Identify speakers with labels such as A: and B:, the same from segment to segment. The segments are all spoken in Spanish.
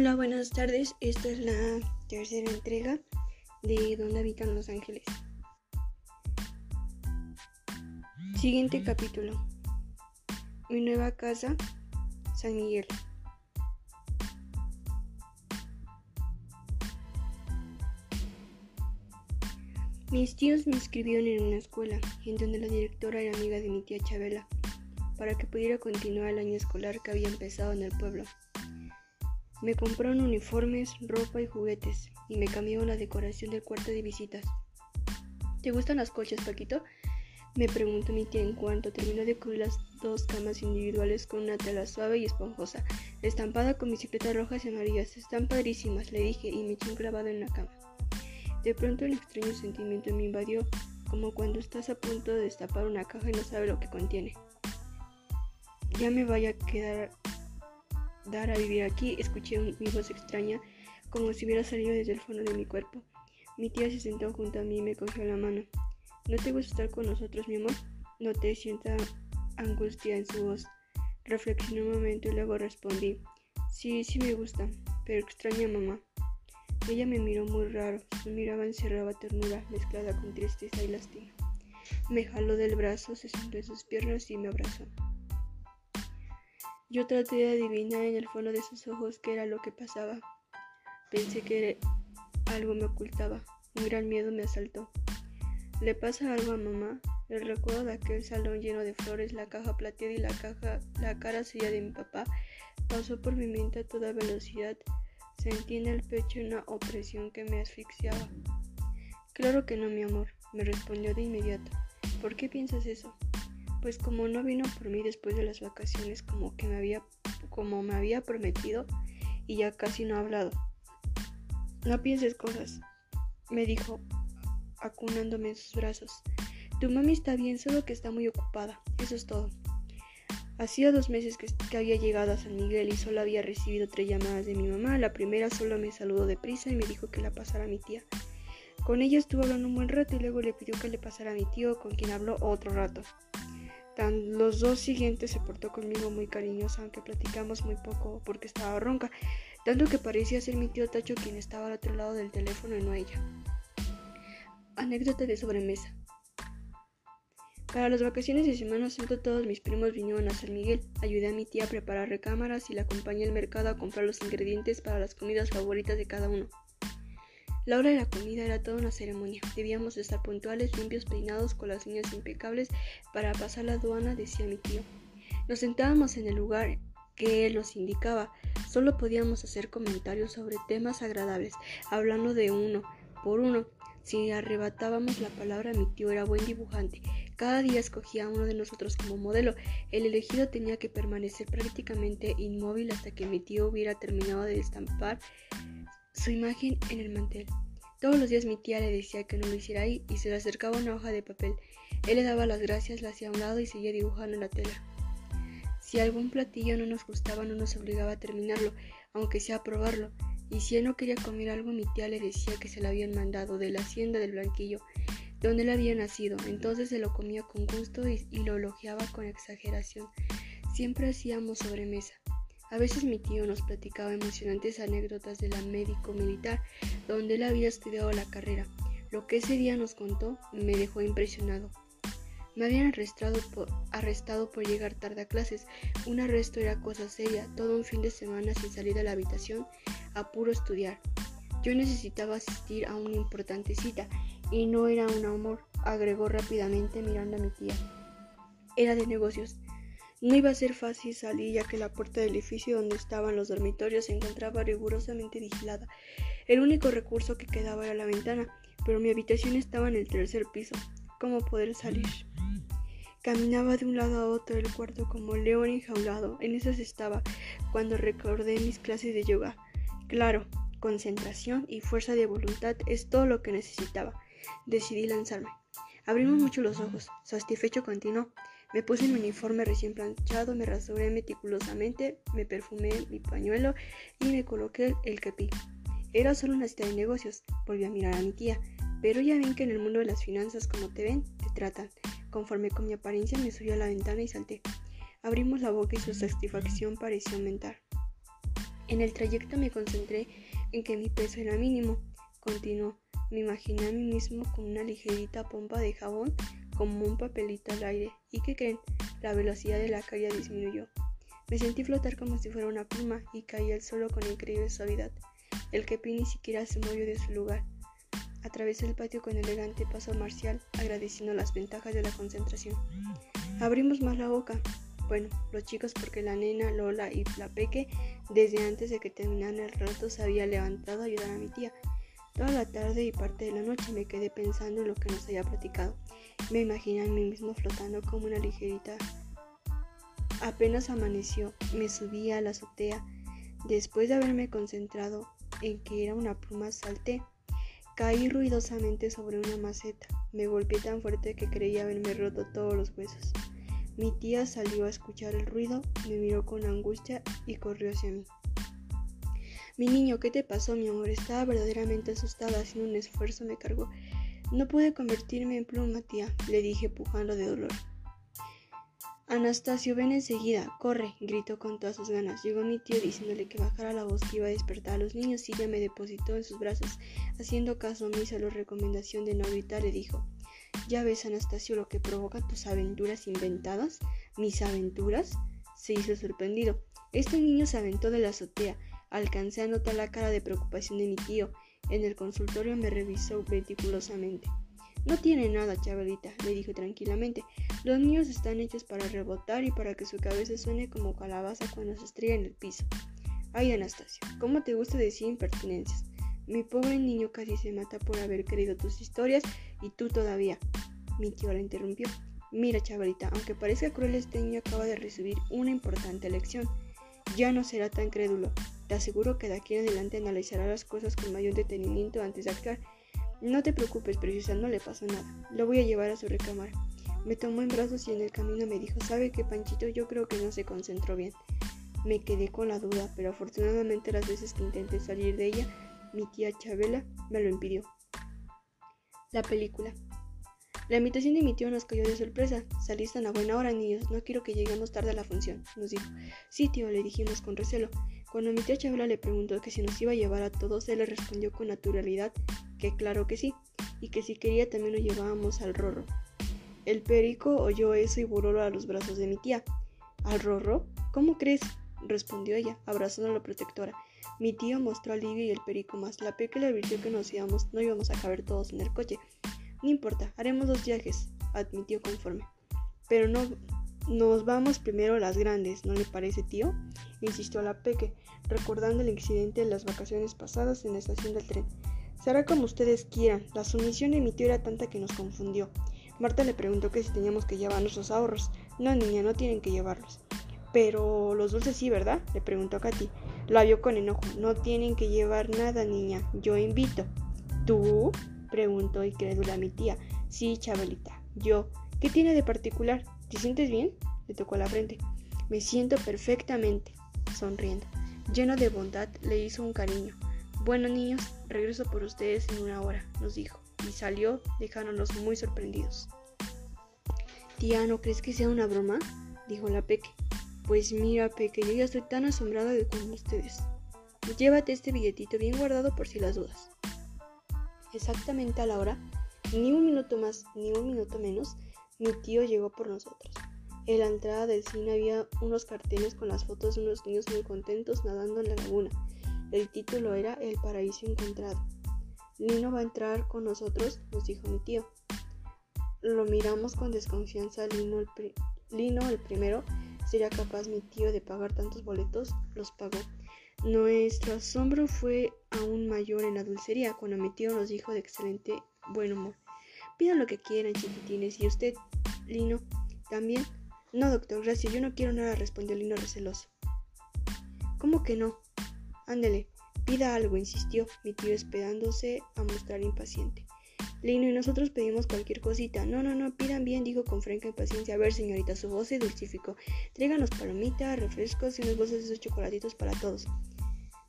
A: Hola, buenas tardes. Esta es la tercera entrega de Donde habitan los ángeles. Siguiente capítulo. Mi nueva casa, San Miguel. Mis tíos me inscribieron en una escuela, en donde la directora era amiga de mi tía Chabela, para que pudiera continuar el año escolar que había empezado en el pueblo. Me compraron uniformes, ropa y juguetes y me cambiaron la decoración del cuarto de visitas. ¿Te gustan las colchas, Paquito? Me preguntó mi tía en cuanto terminó de cubrir las dos camas individuales con una tela suave y esponjosa, estampada con bicicletas rojas y amarillas. Están padrísimas, le dije y me eché un clavado en la cama. De pronto el extraño sentimiento me invadió, como cuando estás a punto de destapar una caja y no sabes lo que contiene. Ya me vaya a quedar dar a vivir aquí, escuché mi voz extraña, como si hubiera salido desde el fondo de mi cuerpo. Mi tía se sentó junto a mí y me cogió la mano. ¿No te gusta estar con nosotros, mi amor? Noté cierta angustia en su voz. Reflexioné un momento y luego respondí. Sí, sí me gusta, pero extraña mamá. Ella me miró muy raro, su mirada encerraba ternura mezclada con tristeza y lástima. Me jaló del brazo, se sentó en sus piernas y me abrazó. Yo traté de adivinar en el fondo de sus ojos qué era lo que pasaba. Pensé que algo me ocultaba. Un gran miedo me asaltó. ¿Le pasa algo a mamá? El recuerdo de aquel salón lleno de flores, la caja plateada y la caja, la cara seria de mi papá pasó por mi mente a toda velocidad. Sentí en el pecho una opresión que me asfixiaba. Claro que no, mi amor, me respondió de inmediato. ¿Por qué piensas eso? Pues como no vino por mí después de las vacaciones como que me había como me había prometido y ya casi no ha hablado. No pienses cosas, me dijo, acunándome en sus brazos. Tu mami está bien, solo que está muy ocupada. Eso es todo. Hacía dos meses que, había llegado a San Miguel y solo había recibido tres llamadas de mi mamá. La primera solo me saludó deprisa y me dijo que la pasara a mi tía. Con ella estuvo hablando un buen rato y luego le pidió que le pasara a mi tío, con quien habló otro rato los dos siguientes se portó conmigo muy cariñosa, aunque platicamos muy poco porque estaba ronca, tanto que parecía ser mi tío Tacho quien estaba al otro lado del teléfono y no ella. Anécdota de sobremesa. Para las vacaciones de Semana Santa todos mis primos vinieron a San Miguel. Ayudé a mi tía a preparar recámaras y la acompañé al mercado a comprar los ingredientes para las comidas favoritas de cada uno. La hora de la comida era toda una ceremonia. Debíamos estar puntuales, limpios, peinados, con las uñas impecables para pasar la aduana, decía mi tío. Nos sentábamos en el lugar que él nos indicaba. Solo podíamos hacer comentarios sobre temas agradables, hablando de uno por uno. Si arrebatábamos la palabra, mi tío era buen dibujante. Cada día escogía a uno de nosotros como modelo. El elegido tenía que permanecer prácticamente inmóvil hasta que mi tío hubiera terminado de estampar su imagen en el mantel. Todos los días mi tía le decía que no lo hiciera ahí y se le acercaba una hoja de papel. Él le daba las gracias, la hacía a un lado y seguía dibujando en la tela. Si algún platillo no nos gustaba, no nos obligaba a terminarlo, aunque sea a probarlo. Y si él no quería comer algo, mi tía le decía que se lo habían mandado de la hacienda del Blanquillo, donde él había nacido. Entonces se lo comía con gusto y, y lo elogiaba con exageración. Siempre hacíamos sobremesa. A veces mi tío nos platicaba emocionantes anécdotas de la médico militar, donde él había estudiado la carrera. Lo que ese día nos contó me dejó impresionado. Me habían arrestado por, llegar tarde a clases. Un arresto era cosa seria, todo un fin de semana sin salir de la habitación a puro estudiar. Yo necesitaba asistir a una importante cita y no era un amor, agregó rápidamente mirando a mi tía. Era de negocios. No iba a ser fácil salir ya que la puerta del edificio donde estaban los dormitorios se encontraba rigurosamente vigilada. El único recurso que quedaba era la ventana, pero mi habitación estaba en el tercer piso. ¿Cómo poder salir? Caminaba de un lado a otro del cuarto como león enjaulado. En esas estaba cuando recordé mis clases de yoga. Claro, concentración y fuerza de voluntad es todo lo que necesitaba. Decidí lanzarme. Abrimos mucho los ojos. Satisfecho continuó. Me puse mi uniforme recién planchado, me rasuré meticulosamente, me perfumé mi pañuelo y me coloqué el kepi. Era solo una cita de negocios. Volví a mirar a mi tía. Pero ya ven que en el mundo de las finanzas, como te ven, te tratan. Conforme con mi apariencia, me subí a la ventana y salté. Abrimos la boca y su satisfacción pareció aumentar. En el trayecto me concentré en que mi peso era mínimo. Continuó. Me imaginé a mí mismo con una ligerita pompa de jabón como un papelito al aire. ¿Y qué creen? La velocidad de la caída disminuyó. Me sentí flotar como si fuera una pluma y caí al suelo con increíble suavidad. El kepi ni siquiera se movió de su lugar. Atravesé el patio con elegante paso marcial, agradeciendo las ventajas de la concentración. Abrimos más la boca. Bueno, los chicos porque la nena, Lola y la Peque, desde antes de que terminaran el rato, se había levantado a ayudar a mi tía. Toda la tarde y parte de la noche me quedé pensando en lo que nos había platicado. Me imaginé a mí mismo flotando como una ligerita. Apenas amaneció, me subí a la azotea. Después de haberme concentrado en que era una pluma, salté. Caí ruidosamente sobre una maceta. Me golpeé tan fuerte que creía haberme roto todos los huesos. Mi tía salió a escuchar el ruido, me miró con angustia y corrió hacia mí. Mi niño, ¿qué te pasó, mi amor? Estaba verdaderamente asustada, haciendo un esfuerzo me cargó. No pude convertirme en pluma, tía, le dije pujando de dolor. Anastasio, ven enseguida, corre, gritó con todas sus ganas. Llegó mi tío diciéndole que bajara la voz que iba a despertar a los niños y ella me depositó en sus brazos. Haciendo caso a mí, la recomendación de no gritar, le dijo, ¿ya ves, Anastasio, lo que provoca tus aventuras inventadas? ¿Mis aventuras? Se hizo sorprendido. Este niño se aventó de la azotea. Alcancé a notar la cara de preocupación de mi tío. En el consultorio me revisó meticulosamente. No tiene nada, Chabelita, le dijo tranquilamente. Los niños están hechos para rebotar y para que su cabeza suene como calabaza cuando se estrella en el piso. Ay, Anastasia, ¿cómo te gusta decir impertinencias? Mi pobre niño casi se mata por haber creído tus historias y tú todavía. Mi tío la interrumpió. Mira, Chabelita, aunque parezca cruel, este niño acaba de recibir una importante lección. Ya no será tan crédulo. Te aseguro que de aquí en adelante analizará las cosas con mayor detenimiento antes de actuar. No te preocupes, preciosa, no le pasa nada. Lo voy a llevar a su recámara. Me tomó en brazos y en el camino me dijo, ¿sabe qué, Panchito? Yo creo que no se concentró bien. Me quedé con la duda, pero afortunadamente las veces que intenté salir de ella, mi tía Chabela me lo impidió. La película. La invitación de mi tío nos cayó de sorpresa. Saliste a buena hora, niños. No quiero que lleguemos tarde a la función, nos dijo. Sí, tío, le dijimos con recelo. Cuando mi tía Chabela le preguntó que si nos iba a llevar a todos, él le respondió con naturalidad que claro que sí, y que si quería también lo llevábamos al rorro. El perico oyó eso y voló a los brazos de mi tía. ¿Al rorro? ¿Cómo crees? respondió ella, abrazando a la protectora. Mi tío mostró alivio y el perico más. La peque le advirtió que nos íbamos, no íbamos a caber todos en el coche. No importa, haremos dos viajes, admitió conforme. Pero no nos vamos primero las grandes, ¿no le parece, tío? insistió la Peque, recordando el incidente de las vacaciones pasadas en la estación del tren. Será como ustedes quieran. La sumisión de mi tío era tanta que nos confundió. Marta le preguntó que si teníamos que llevar nuestros ahorros. No, niña, no tienen que llevarlos. Pero los dulces sí, ¿verdad? Le preguntó a Katy. La vio con enojo. No tienen que llevar nada, niña. Yo invito. ¿Tú? preguntó incrédula mi tía. Sí, Chabelita. Yo. ¿Qué tiene de particular? ¿Te sientes bien? Le tocó la frente. Me siento perfectamente, sonriendo. Lleno de bondad, le hizo un cariño. Bueno, niños, regreso por ustedes en una hora, nos dijo, y salió, dejándonos muy sorprendidos. Tía, ¿no crees que sea una broma? dijo la Peque. Pues mira, Peque, yo ya estoy tan asombrada de como ustedes. Llévate este billetito bien guardado por si las dudas. Exactamente a la hora, ni un minuto más ni un minuto menos, mi tío llegó por nosotros. En la entrada del cine había unos carteles con las fotos de unos niños muy contentos nadando en la laguna. El título era El paraíso encontrado. Lino va a entrar con nosotros, nos dijo mi tío. Lo miramos con desconfianza. Lino el, Lino, el primero, sería capaz mi tío de pagar tantos boletos, los pagó. Nuestro asombro fue aún mayor en la dulcería cuando mi tío nos dijo de excelente buen humor. Pidan lo que quieran, chiquitines. ¿Y usted, Lino, también? No, doctor, gracias. Yo no quiero nada, respondió Lino receloso. ¿Cómo que no? Ándele, pida algo, insistió mi tío esperándose a mostrar impaciente. Lino y nosotros pedimos cualquier cosita. No, no, no, pidan bien, dijo con franca impaciencia. A ver, señorita, su voz se dulcificó. Tráiganos palomitas, refrescos y unas bolsas de esos chocolatitos para todos.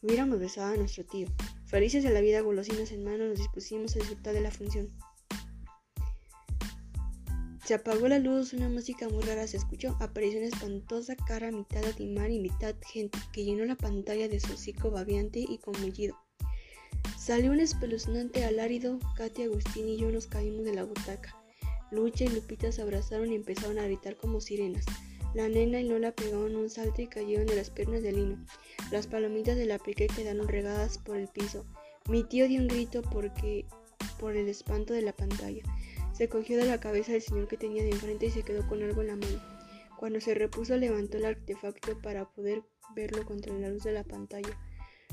A: Hubiéramos besado a nuestro tío. Felices de la vida, golosinas en mano, nos dispusimos a disfrutar de la función. Se apagó la luz, una música muy rara se escuchó. Apareció una espantosa cara mitad animal y mitad gente que llenó la pantalla de su hocico babiante y con mullido. Salió un espeluznante alárido. Katy, Agustín y yo nos caímos de la butaca. Lucha y Lupita se abrazaron y empezaron a gritar como sirenas. La nena y Lola pegaron un salto y cayeron de las piernas de Lino. Las palomitas de la peque quedaron regadas por el piso. Mi tío dio un grito porque por el espanto de la pantalla. Se cogió de la cabeza del señor que tenía de enfrente y se quedó con algo en la mano. Cuando se repuso levantó el artefacto para poder verlo contra la luz de la pantalla.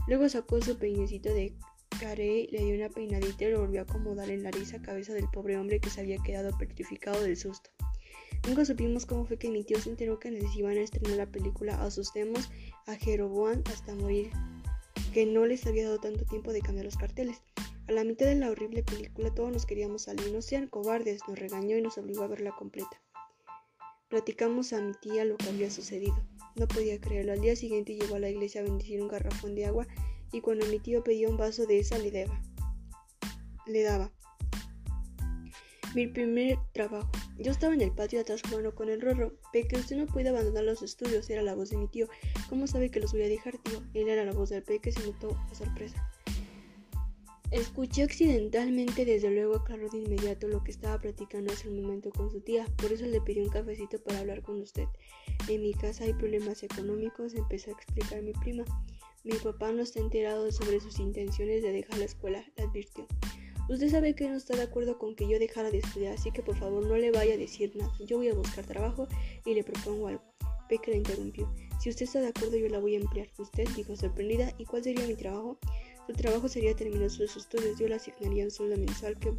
A: Luego sacó su peinecito de caré, le dio una peinadita y lo volvió a acomodar en la risa cabeza del pobre hombre que se había quedado petrificado del susto. Nunca supimos cómo fue que mi tío se enteró que les iban a estrenar la película Asustemos a Jeroboam hasta morir, que no les había dado tanto tiempo de cambiar los carteles. A la mitad de la horrible película todos nos queríamos salir. No sean cobardes, nos regañó y nos obligó a verla completa. Platicamos a mi tía lo que había sucedido. No podía creerlo. Al día siguiente llegó a la iglesia a bendecir un garrafón de agua y cuando mi tío pedía un vaso de esa le daba. Le daba. Mi primer trabajo. Yo estaba en el patio atrás jugando con el rorro. Peque, usted no puede abandonar los estudios, era la voz de mi tío. ¿Cómo sabe que los voy a dejar, tío? Él era la voz del Peque, se notó a sorpresa. Escuché accidentalmente, desde luego aclaró de inmediato lo que estaba platicando hace un momento con su tía, por eso le pedí un cafecito para hablar con usted. En mi casa hay problemas económicos, empezó a explicar mi prima. Mi papá no está enterado sobre sus intenciones de dejar la escuela, le advirtió. Usted sabe que no está de acuerdo con que yo dejara de estudiar, así que por favor no le vaya a decir nada. Yo voy a buscar trabajo y le propongo algo. Peque la interrumpió. Si usted está de acuerdo, yo la voy a emplear. Usted dijo sorprendida. ¿Y cuál sería mi trabajo? Su trabajo sería terminar sus estudios. Yo le asignaría un sueldo mensual que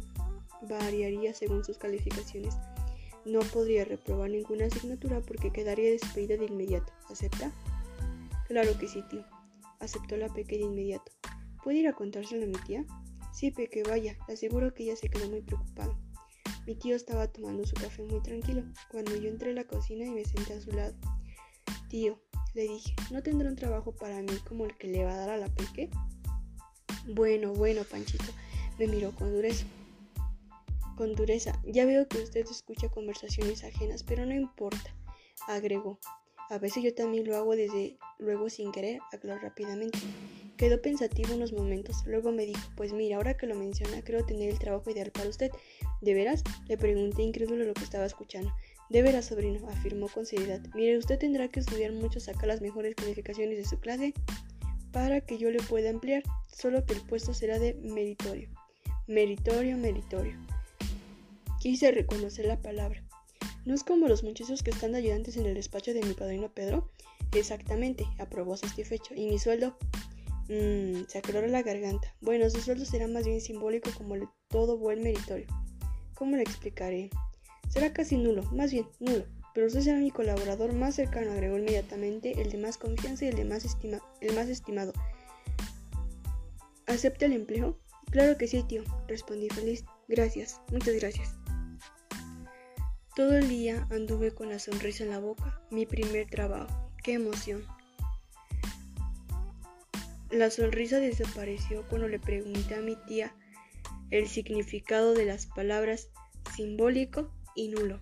A: variaría según sus calificaciones. No podría reprobar ninguna asignatura porque quedaría despedida de inmediato. ¿Acepta? Claro que sí, tío. Aceptó la Peque de inmediato. ¿Puede ir a contárselo a mi tía? Sí, Peque, vaya. Le aseguro que ella se quedó muy preocupada. Mi tío estaba tomando su café muy tranquilo cuando yo entré a la cocina y me senté a su lado. Tío, le dije, ¿no tendrá un trabajo para mí como el que le va a dar a la Peque? Bueno, bueno, Panchito, me miró con dureza. Con dureza, ya veo que usted escucha conversaciones ajenas, pero no importa, agregó. A veces yo también lo hago desde luego sin querer, aclaró rápidamente. Quedó pensativo unos momentos, luego me dijo, pues mira, ahora que lo menciona, creo tener el trabajo ideal para usted. ¿De veras? Le pregunté incrédulo lo que estaba escuchando. De veras, sobrino, afirmó con seriedad. Mire, usted tendrá que estudiar mucho, sacar las mejores calificaciones de su clase para que yo le pueda emplear, solo que el puesto será de meritorio. Meritorio, meritorio. Quise reconocer la palabra. ¿No es como los muchachos que están ayudantes en el despacho de mi padrino Pedro? Exactamente, aprobó satisfecho. ¿Y mi sueldo? Mmm, se aclaró la garganta. Bueno, su sueldo será más bien simbólico como todo buen meritorio. ¿Cómo le explicaré? Será casi nulo, más bien nulo. Pero usted será mi colaborador más cercano, agregó inmediatamente, el de más confianza y el de más, estima el más estimado. ¿Acepta el empleo? Claro que sí, tío, respondí feliz. Gracias, muchas gracias. Todo el día anduve con la sonrisa en la boca, mi primer trabajo. ¡Qué emoción! La sonrisa desapareció cuando le pregunté a mi tía el significado de las palabras simbólico y nulo.